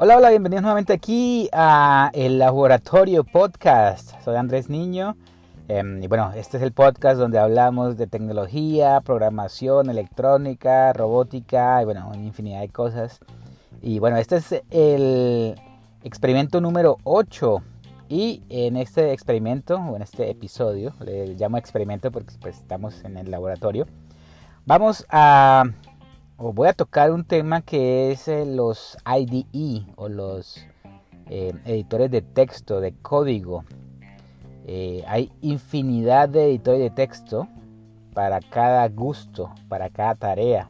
Hola, hola, bienvenidos nuevamente aquí a el Laboratorio Podcast. Soy Andrés Niño. Em, y bueno, este es el podcast donde hablamos de tecnología, programación, electrónica, robótica y bueno, una infinidad de cosas. Y bueno, este es el experimento número 8. Y en este experimento, o en este episodio, le llamo experimento porque pues, estamos en el laboratorio, vamos a voy a tocar un tema que es eh, los IDE o los eh, editores de texto, de código. Eh, hay infinidad de editores de texto para cada gusto, para cada tarea.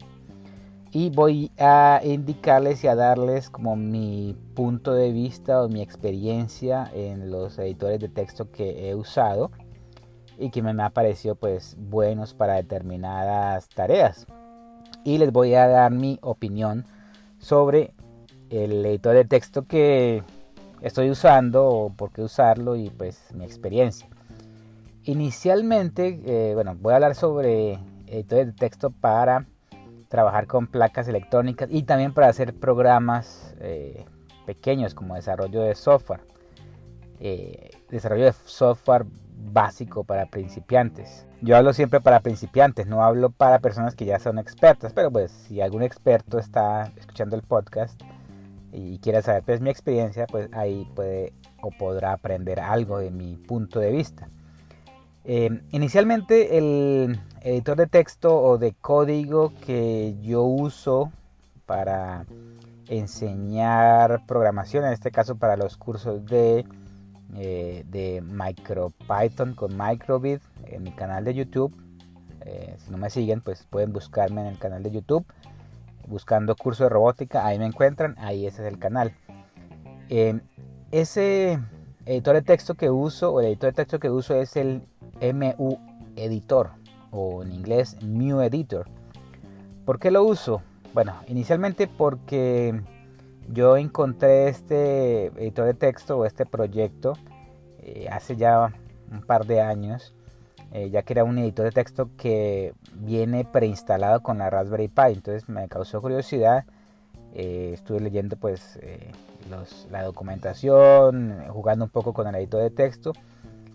Y voy a indicarles y a darles como mi punto de vista o mi experiencia en los editores de texto que he usado y que me ha parecido pues buenos para determinadas tareas y les voy a dar mi opinión sobre el editor de texto que estoy usando o por qué usarlo y pues mi experiencia. Inicialmente, eh, bueno, voy a hablar sobre editores de texto para trabajar con placas electrónicas y también para hacer programas eh, pequeños como desarrollo de software. Eh, desarrollo de software básico para principiantes. Yo hablo siempre para principiantes, no hablo para personas que ya son expertas, pero pues si algún experto está escuchando el podcast y quiere saber pues mi experiencia, pues ahí puede o podrá aprender algo de mi punto de vista. Em, inicialmente el editor de texto o de código que yo uso para enseñar programación, en este caso para los cursos de eh, de MicroPython con Microbit en mi canal de YouTube. Eh, si no me siguen, pues pueden buscarme en el canal de YouTube. Buscando curso de robótica, ahí me encuentran, ahí ese es el canal. Eh, ese editor de texto que uso, o el editor de texto que uso es el MU Editor, o en inglés Mu Editor. ¿Por qué lo uso? Bueno, inicialmente porque yo encontré este editor de texto o este proyecto eh, hace ya un par de años, eh, ya que era un editor de texto que viene preinstalado con la Raspberry Pi, entonces me causó curiosidad, eh, estuve leyendo pues la documentación, jugando un poco con el editor de texto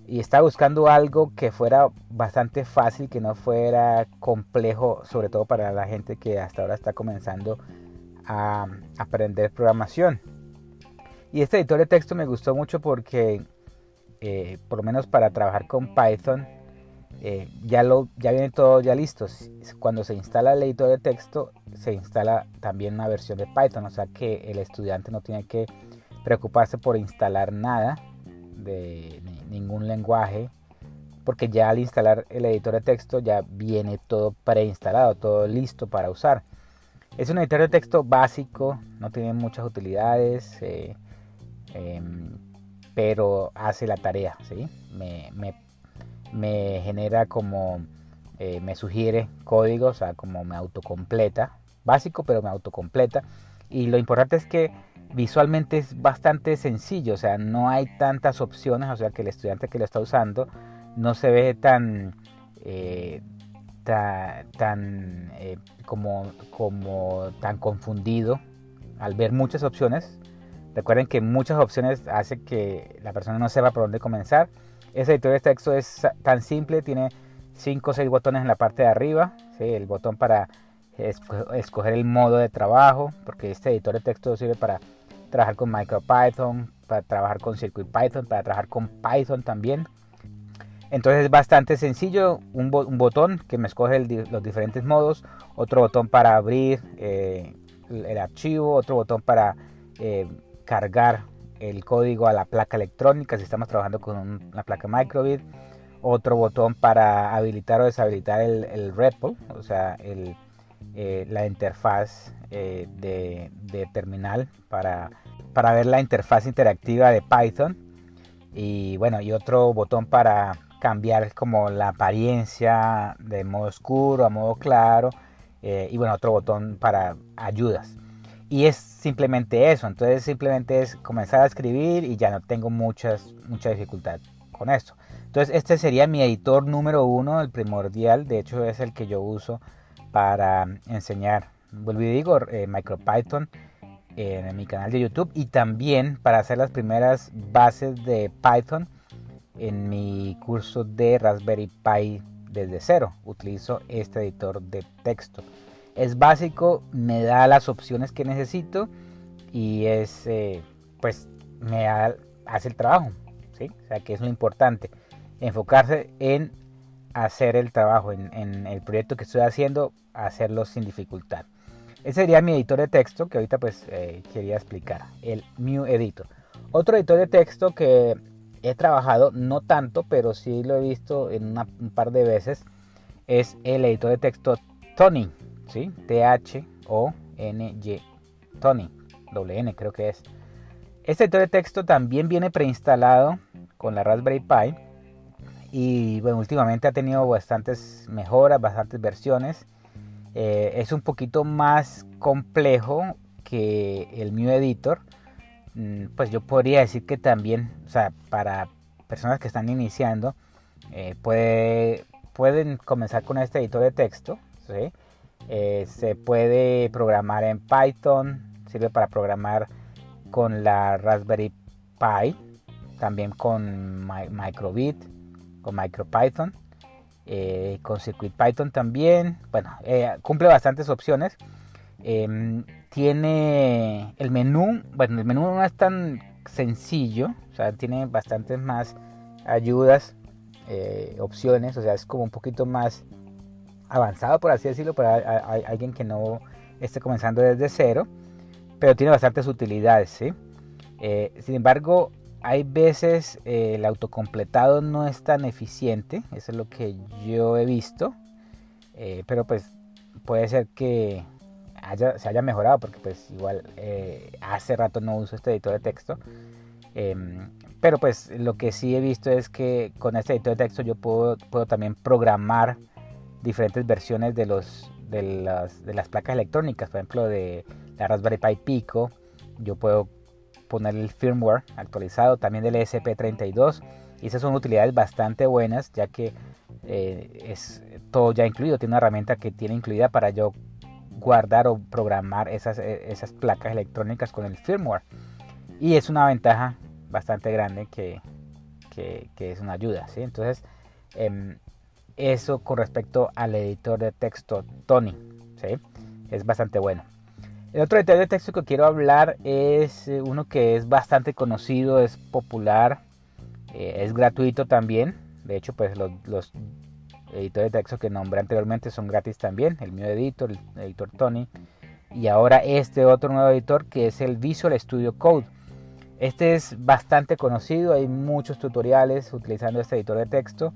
y estaba buscando algo que fuera bastante fácil, que no fuera complejo, sobre todo para la gente que hasta ahora está comenzando a aprender programación. Y este editor de texto me gustó mucho porque, eh, por lo menos para trabajar con Python, eh, ya, lo, ya viene todo ya listo. Cuando se instala el editor de texto, se instala también una versión de Python. O sea que el estudiante no tiene que preocuparse por instalar nada de ningún lenguaje. Porque ya al instalar el editor de texto ya viene todo preinstalado, todo listo para usar. Es un editor de texto básico, no tiene muchas utilidades, eh, em, pero hace la tarea, ¿sí? Me, genera como, eh, me sugiere códigos, o sea, como me autocompleta, básico, pero me autocompleta. Y lo importante es que visualmente es bastante sencillo, o sea, no hay tantas opciones, o sea, que el estudiante que lo está usando no se ve tan... Eh, tan, eh, como, como tan confundido al ver muchas opciones. Recuerden que muchas opciones hace que la persona no sepa por dónde comenzar. Ese editor de texto es tan simple, tiene 5 o 6 botones en la parte de arriba. El botón para escoger el modo de trabajo, porque este editor de texto sirve para trabajar con MicroPython, para trabajar con CircuitPython, para trabajar con Python también. Entonces es bastante sencillo, un, botón que me escoge los diferentes modos, otro botón para abrir eh, el, archivo, otro botón para eh, cargar el código a la placa electrónica si estamos trabajando con una placa microbit, otro botón para habilitar o deshabilitar el, el REPL, o sea, eh, la interfaz de, terminal para, para ver la interfaz interactiva de Python. Y bueno y otro botón para cambiar como la apariencia de modo oscuro a modo claro eh, y bueno otro botón para ayudas y es simplemente eso. Entonces simplemente es comenzar a escribir y ya no tengo muchas mucha dificultad con esto. Entonces este sería mi editor número uno el primordial. De hecho es el que yo uso para enseñar. Vuelvo y digo eh, MicroPython en mi canal de YouTube. Y también para hacer las primeras bases de Python en mi curso de Raspberry Pi desde cero. Utilizo este editor de texto. Es básico, me da las opciones que necesito y es, eh, pues, me hace el trabajo. ¿sí? O sea que es lo importante. Enfocarse en hacer el trabajo, en, el proyecto que estoy haciendo, hacerlo sin dificultad. Ese sería mi editor de texto que ahorita pues eh, quería explicar, el Mu Editor. Otro editor de texto que he trabajado, no tanto, pero sí lo he visto en un par de veces, es el editor de texto Tony, ¿sí? T-H-O-N-Y, Tony, doble N creo que es. Este editor de texto también viene preinstalado con la Raspberry Pi y bueno, últimamente ha tenido bastantes mejoras, bastantes versiones. Eh, es un poquito más complejo que el Mu Editor Mm, pues yo podría decir que también, o sea, para personas que están iniciando, eh, puede, pueden comenzar con este editor de texto. Eh, se puede programar en Python, sirve para programar con la Raspberry Pi, también con Microbit, con MicroPython, eh, con CircuitPython también. Bueno, cumple bastantes opciones. Em, tiene el menú, bueno, el menú no es tan sencillo, o sea, tiene bastantes más ayudas, eh, opciones, o sea, es como un poquito más avanzado, por así decirlo, para alguien que no esté comenzando desde cero, pero tiene bastantes utilidades, ¿sí? Eh, sin embargo, hay veces eh, el autocompletado no es tan eficiente, eso es lo que yo he visto, pero pues puede ser que se haya mejorado, porque pues igual eh, hace rato no uso este editor de texto. Em, pero pues lo que sí he visto es que con este editor de texto yo puedo, puedo también programar diferentes versiones de, los, de, las, de las placas electrónicas, por ejemplo de la Raspberry Pi Pico. Yo puedo poner el firmware actualizado también del ESP32 y esas son utilidades bastante buenas ya que eh, es todo ya incluido, tiene una herramienta que tiene incluida para yo guardar o programar esas, e, esas placas electrónicas con el firmware. Y es una ventaja bastante grande que, que, es una ayuda. ¿sí? Entonces, em, eso con respecto al editor de texto Tony. ¿sí? Es bastante bueno. El otro editor de texto que quiero hablar es eh, uno que es bastante conocido, es popular, eh, es gratuito también. De hecho, pues los, los editor de texto que nombré anteriormente son gratis también, el mío editor, el editor Tony, y ahora este otro nuevo editor que es el Visual Studio Code. Este es bastante conocido, hay muchos tutoriales utilizando este editor de texto.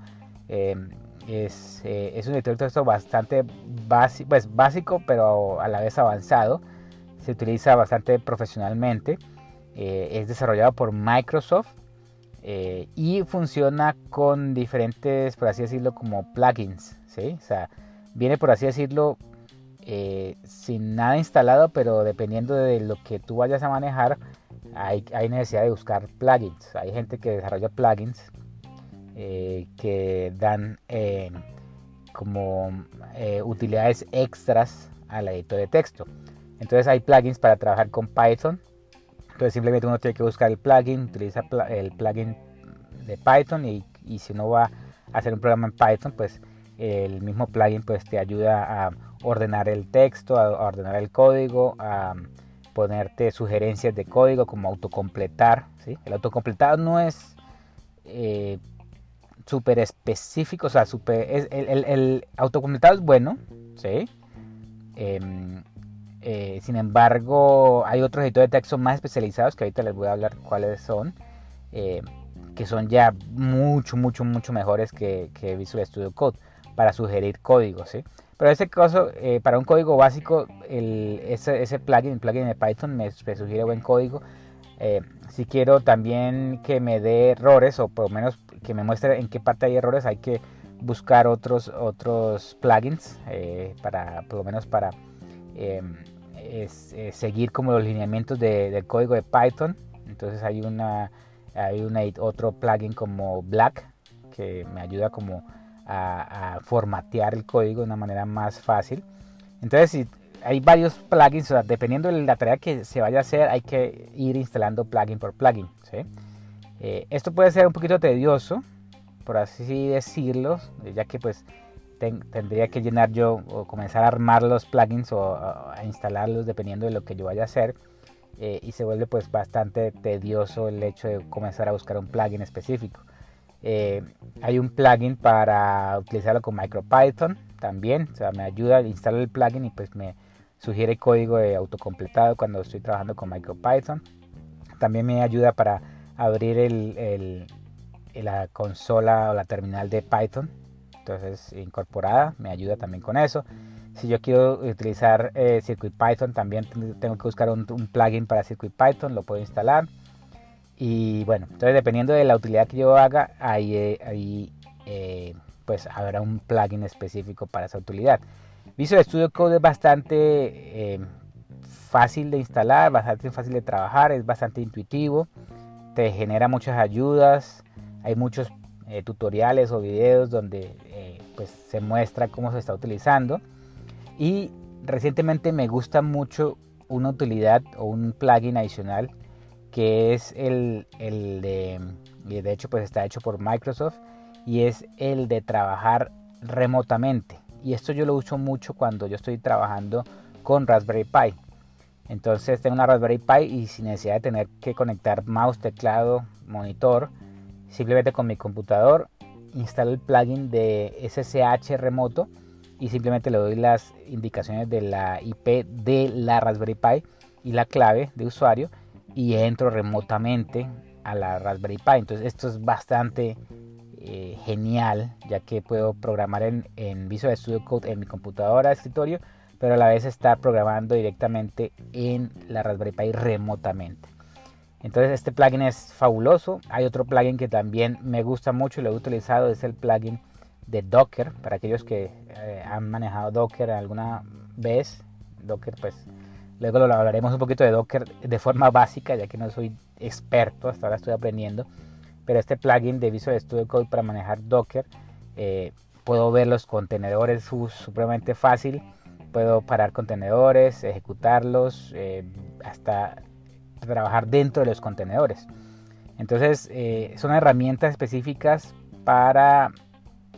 Em, es, eh, es, un editor de texto bastante básico, pues básico, pero a la vez avanzado. Se utiliza bastante profesionalmente. Eh, es desarrollado por Microsoft eh, y funciona con diferentes, por así decirlo, como plugins. O sea, viene por así decirlo sin nada instalado, pero dependiendo de lo que tú vayas a manejar, hay necesidad de buscar plugins. Hay gente que desarrolla plugins eh, que dan como utilidades extras al editor de texto. Entonces hay plugins para trabajar con Python, entonces simplemente uno tiene que buscar el plugin, utiliza el plugin de Python y, si uno va a hacer un programa en Python, pues el mismo plugin pues te ayuda a ordenar el texto, a ordenar el código, a ponerte sugerencias de código como autocompletar. ¿sí? El autocompletado no es eh, súper específico, o sea, super, el, el, autocompletado es bueno, ¿sí? Em, eh, sin embargo, hay otros editores de texto más especializados que ahorita les voy a hablar cuáles son, eh, que son ya mucho, mucho, mucho mejores que, Visual Studio Code para sugerir códigos. ¿sí? Pero en este caso, eh, para un código básico, ese, plugin, el plugin de Python me, sugiere buen código. si quiero también que me dé errores o por lo menos que me muestre en qué parte hay errores, hay que buscar otros, otros plugins para, por lo menos para es, eh, seguir como los lineamientos del código de Python. Entonces hay una hay una, otro plugin como Black que me ayuda como a, formatear el código de una manera más fácil. Entonces si hay varios plugins, dependiendo de la tarea que se vaya a hacer, hay que ir instalando plugin por plugin. Eh, esto puede ser un poquito tedioso, por así decirlo, ya que pues tendría que llenar yo o comenzar a armar los plugins o a, instalarlos dependiendo de lo que yo vaya a hacer. Eh, y se vuelve pues bastante tedioso el hecho de comenzar a buscar un plugin específico. Eh, hay un plugin para utilizarlo con MicroPython también, o sea, me ayuda a instalar el plugin y pues me sugiere código de autocompletado cuando estoy trabajando con MicroPython. También me ayuda para abrir la consola o la terminal de Python, entonces incorporada, me ayuda también con eso. Si yo quiero utilizar eh, CircuitPython, también tengo que buscar un, plugin para CircuitPython, lo puedo instalar. Y bueno, entonces dependiendo de la utilidad que yo haga, ahí, eh, eh, pues habrá un plugin específico para esa utilidad. Visual Studio Code es bastante eh, fácil de instalar, bastante fácil de trabajar, es bastante intuitivo, genera muchas ayudas, hay muchos tutoriales o videos donde pues se muestra cómo se está utilizando y recientemente me gusta mucho una utilidad o un plugin adicional que es el, el de, de hecho pues está hecho por Microsoft, y es el de trabajar remotamente. Y esto yo lo uso mucho cuando yo estoy trabajando con Raspberry Pi. Entonces tengo una Raspberry Pi y sin necesidad de tener que conectar mouse, teclado, monitor, simplemente con mi computador instalo el plugin de SSH remoto y simplemente le doy las indicaciones de la IP de la Raspberry Pi y la clave de usuario y entro remotamente a la Raspberry Pi. Entonces esto es bastante eh, genial ya que puedo programar en, en, Visual Studio Code en mi computadora de escritorio, pero a la vez estar programando directamente en la Raspberry Pi remotamente. Entonces este plugin es fabuloso. Hay otro plugin que también me gusta mucho y lo he utilizado, es el plugin de Docker. Para aquellos que eh, han manejado Docker alguna vez, Docker pues Luego lo hablaremos un poquito de Docker de forma básica, ya que no soy experto, hasta ahora estoy aprendiendo. Pero este plugin de Visual Studio Code para manejar Docker, eh, puedo ver los contenedores supremamente fácil. Puedo parar contenedores, ejecutarlos, eh, hasta trabajar dentro de los contenedores. Entonces, eh, son herramientas específicas para,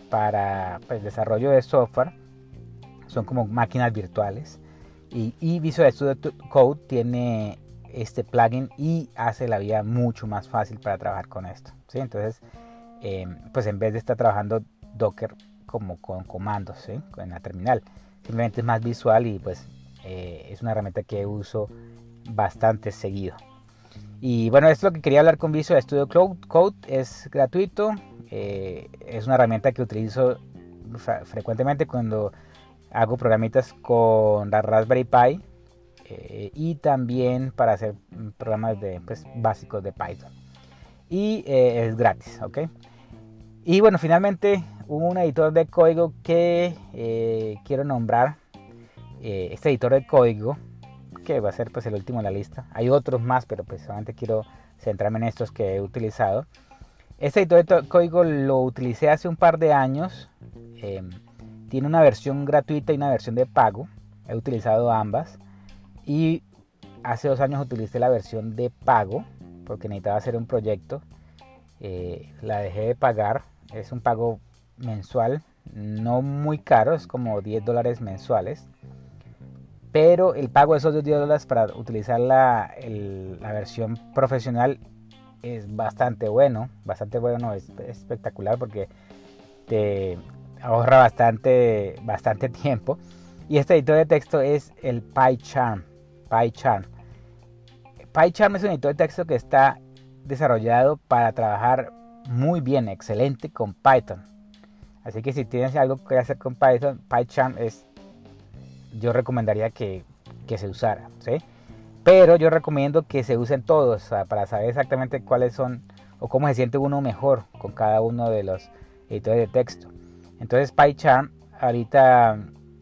para pues, desarrollo de software. Son como máquinas virtuales y, Visual Studio Code tiene este plugin y hace la vida mucho más fácil para trabajar con esto. ¿sí? Entonces, eh, pues en vez de estar trabajando Docker como con comandos en la terminal, simplemente es más visual y pues eh, es una herramienta que uso bastante seguido. Y bueno, esto es lo que quería hablar con Visual Studio Code. Es gratuito, eh, es una herramienta que utilizo frecuentemente cuando hago programitas con la Raspberry Pi eh, y también para hacer programas de, pues, básicos de Python. Y es gratis, ¿ok? Y bueno, finalmente un editor de código que eh, quiero nombrar. este editor de código, que va a ser pues el último en la lista. Hay otros más, pero solamente quiero centrarme en estos que he utilizado. Este editor de código lo utilicé hace un par de años. Em, tiene una versión gratuita y una versión de pago. He utilizado ambas. Y hace dos años utilicé la versión de pago porque necesitaba hacer un proyecto. Eh, la dejé de pagar. Es un pago mensual. No muy caro. Es como 10 dólares mensuales. Pero el pago de esos 10 dólares para utilizar la, la versión profesional es bastante bueno. Bastante bueno. Es espectacular porque te ahorra bastante, bastante tiempo. Y este editor de texto es el PyCharm. PyCharm. PyCharm es un editor de texto que está desarrollado para trabajar muy bien, excelente con Python. Así que si tienes algo que hacer con Python, PyCharm es, yo recomendaría que, se usara, ¿sí? Pero yo recomiendo que se usen todos para saber exactamente cuáles son o cómo se siente uno mejor con cada uno de los editores de texto. Entonces PyCharm ahorita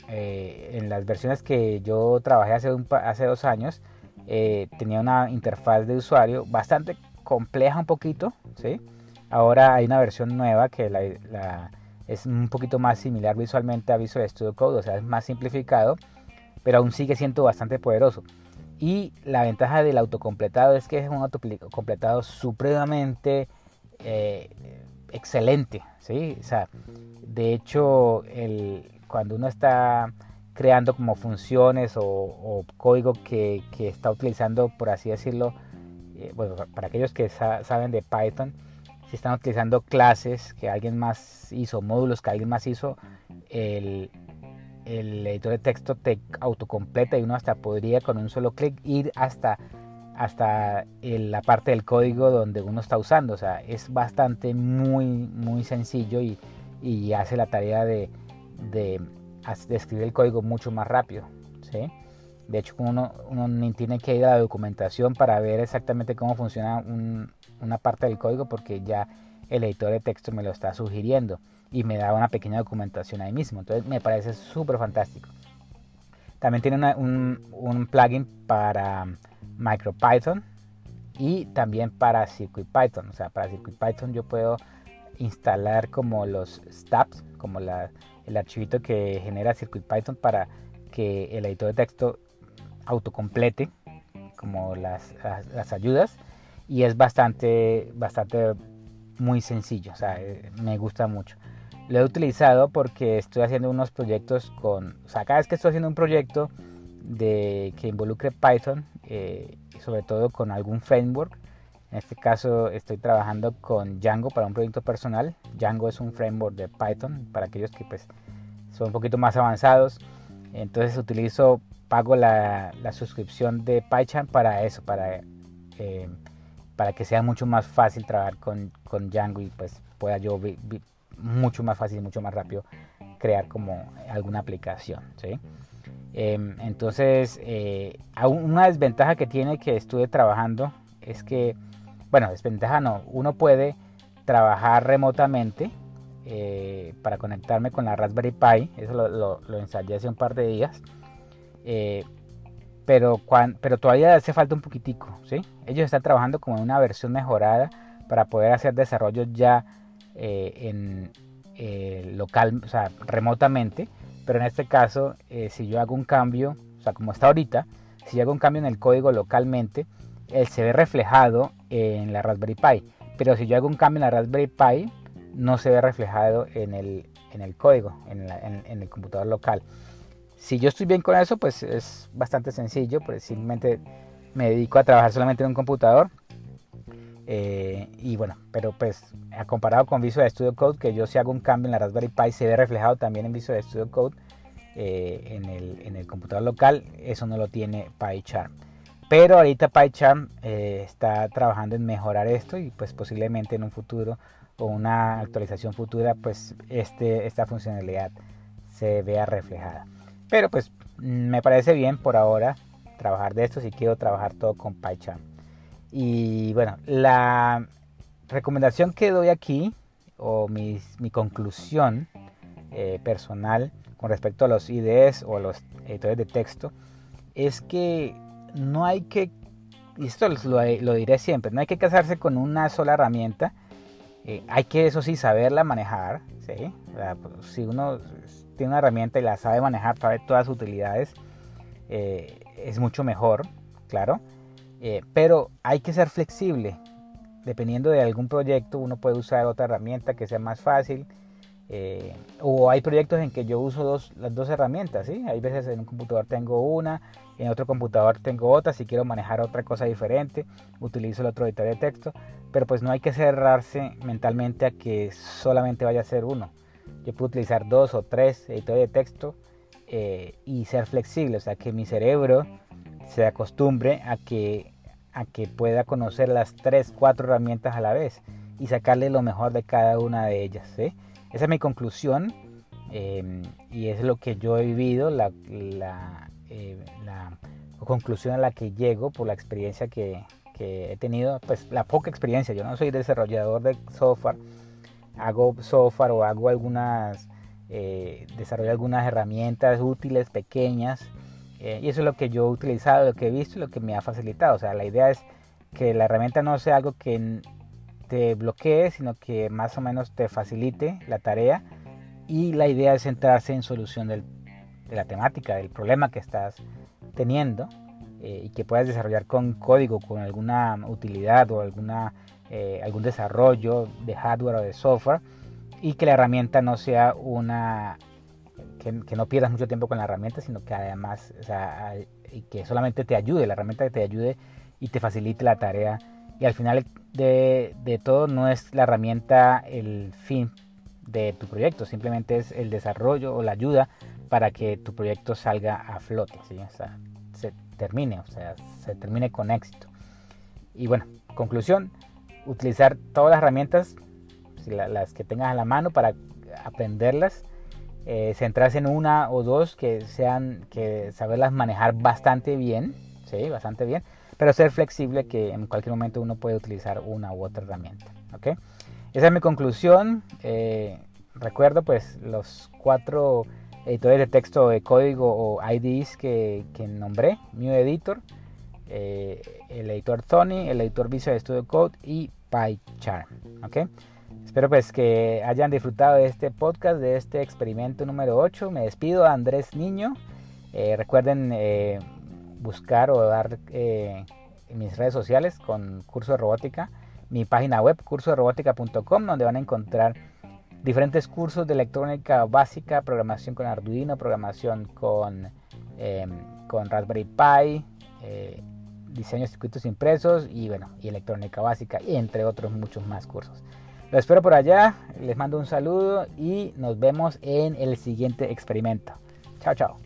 eh, en las versiones que yo trabajé hace, hace dos años eh, tenía una interfaz de usuario bastante compleja un poquito, ¿sí? Ahora hay una versión nueva que es un poquito más similar visualmente a Visual Studio Code, o sea, es más simplificado, pero aún sigue siendo bastante poderoso. Y la ventaja del autocompletado es que es un autocompletado supremamente eh, excelente. ¿sí? O sea, de hecho, el, cuando uno está creando como funciones o, código que, está utilizando, por así decirlo, eh, bueno, para aquellos que saben de Python, si están utilizando clases que alguien más hizo, módulos que alguien más hizo, el, el editor de texto te autocompleta y uno hasta podría con un solo clic ir hasta, hasta la parte del código donde uno está usando. O sea, es bastante muy, muy sencillo y, y hace la tarea de, de, de, escribir el código mucho más rápido. ¿sí? De hecho, uno, uno ni tiene que ir a la documentación para ver exactamente cómo funciona una parte del código porque ya el editor de texto me lo está sugiriendo y me da una pequeña documentación ahí mismo. Entonces me parece súper fantástico. También tiene un, un, plugin para MicroPython y también para CircuitPython. O sea, para CircuitPython yo puedo instalar como los stubs, como la, el archivito que genera CircuitPython para que el editor de texto autocomplete como las, las ayudas y es bastante, bastante muy sencillo, o sea, eh, me gusta mucho. Lo he utilizado porque estoy haciendo unos proyectos con, o sea, cada vez que estoy haciendo un proyecto de, que involucre Python, eh, sobre todo con algún framework, en este caso estoy trabajando con Django para un proyecto personal. Django es un framework de Python para aquellos que pues son un poquito más avanzados. Entonces utilizo, pago la, la suscripción de PyCharm para eso, para, eh, para que sea mucho más fácil trabajar con, con Django y pues pueda yo mucho más fácil, mucho más rápido crear como alguna aplicación. ¿sí? Em, entonces, eh, una desventaja que tiene que estuve trabajando es que, bueno, desventaja no, uno puede trabajar remotamente eh, para conectarme con la Raspberry Pi, eso lo, lo, ensayé hace un par de días, eh, pero, pero todavía hace falta un poquitico, ¿sí? Ellos están trabajando como en una versión mejorada para poder hacer desarrollo ya eh, en eh, local, o sea, remotamente, pero en este caso, eh, si yo hago un cambio, o sea, como está ahorita, si yo hago un cambio en el código localmente, él se ve reflejado en la Raspberry Pi, pero si yo hago un cambio en la Raspberry Pi, no se ve reflejado en el, en el código, en, en, el computador local. Si yo estoy bien con eso, pues es bastante sencillo, pues simplemente me dedico a trabajar solamente en un computador eh, y bueno, pero pues comparado con Visual Studio Code, que yo si hago un cambio en la Raspberry Pi se ve reflejado también en Visual Studio Code eh, en, el, en, el, computador local, eso no lo tiene PyCharm. Pero ahorita PyCharm eh, está trabajando en mejorar esto y pues posiblemente en un futuro o una actualización futura pues este, esta funcionalidad se vea reflejada. Pero pues me parece bien por ahora trabajar de esto si quiero trabajar todo con PyCharm. Y bueno, la recomendación que doy aquí, o mi, conclusión eh, personal con respecto a los IDEs o los editores de texto, es que no hay que, y esto lo, diré siempre, no hay que casarse con una sola herramienta, eh, hay que eso sí saberla manejar, ¿sí? Pues, si uno tiene una herramienta y la sabe manejar, sabe todas sus utilidades, eh, es mucho mejor, claro. Eh, pero hay que ser flexible. Dependiendo de algún proyecto, uno puede usar otra herramienta que sea más fácil. Eh, o hay proyectos en que yo uso dos, las dos herramientas. ¿sí? Hay veces en un computador tengo una, en otro computador tengo otra. Si quiero manejar otra cosa diferente, utilizo el otro editor de texto. Pero pues no hay que cerrarse mentalmente a que solamente vaya a ser uno. Yo puedo utilizar dos o tres editores de texto eh, y ser flexible. O sea, que mi cerebro se acostumbre a que, a que pueda conocer las 3, 4 herramientas a la vez y sacarle lo mejor de cada una de ellas. Esa es mi conclusión em, y es lo que yo he vivido, la, la, eh, la, conclusión a la que llego por la experiencia que, que, he tenido, pues la poca experiencia. Yo no soy desarrollador de software, hago software o hago algunas, eh, desarrollo algunas herramientas útiles, pequeñas eh, y eso es lo que yo he utilizado, lo que he visto lo que me ha facilitado. O sea, la idea es que la herramienta no sea algo que te bloquee, sino que más o menos te facilite la tarea. Y la idea es centrarse en solución del de la temática, del problema que estás teniendo eh, y que puedas desarrollar con código, con alguna utilidad o alguna, eh, algún desarrollo de hardware o de software y que la herramienta no sea una que, que, no pierdas mucho tiempo con la herramienta, sino que además, o sea, y que solamente te ayude, la herramienta que te ayude y te facilite la tarea. Y al final de, de todo no es la herramienta el fin de tu proyecto, simplemente es el desarrollo o la ayuda para que tu proyecto salga a flote, ¿sí? o sea, se termine, o sea, se termine con éxito. Y bueno, conclusión, utilizar todas las herramientas, las que tengas a la mano para aprenderlas, eh, centrarse en una o dos que sean, que saberlas manejar bastante bien, sí, bastante bien, pero ser flexible que en cualquier momento uno puede utilizar una u otra herramienta, ¿ok? Esa es mi conclusión. Eh, recuerdo pues los cuatro editores de texto de código o IDs que, que nombré, New Editor, eh, el editor Tony, el editor Visual Studio Code y PyCharm. ¿okay? Espero pues que hayan disfrutado de este podcast, de este experimento número 8. Me despido, Andrés Niño. Eh, recuerden eh, buscar o dar en mis redes sociales con curso de robótica, mi página web cursoderobótica.com donde van a encontrar diferentes cursos de electrónica básica, programación con Arduino, programación con, con Raspberry Pi, eh, diseño de circuitos impresos y bueno, y electrónica básica, y entre otros muchos más cursos. Lo espero por allá, les mando un saludo y nos vemos en el siguiente experimento. Chao, chao.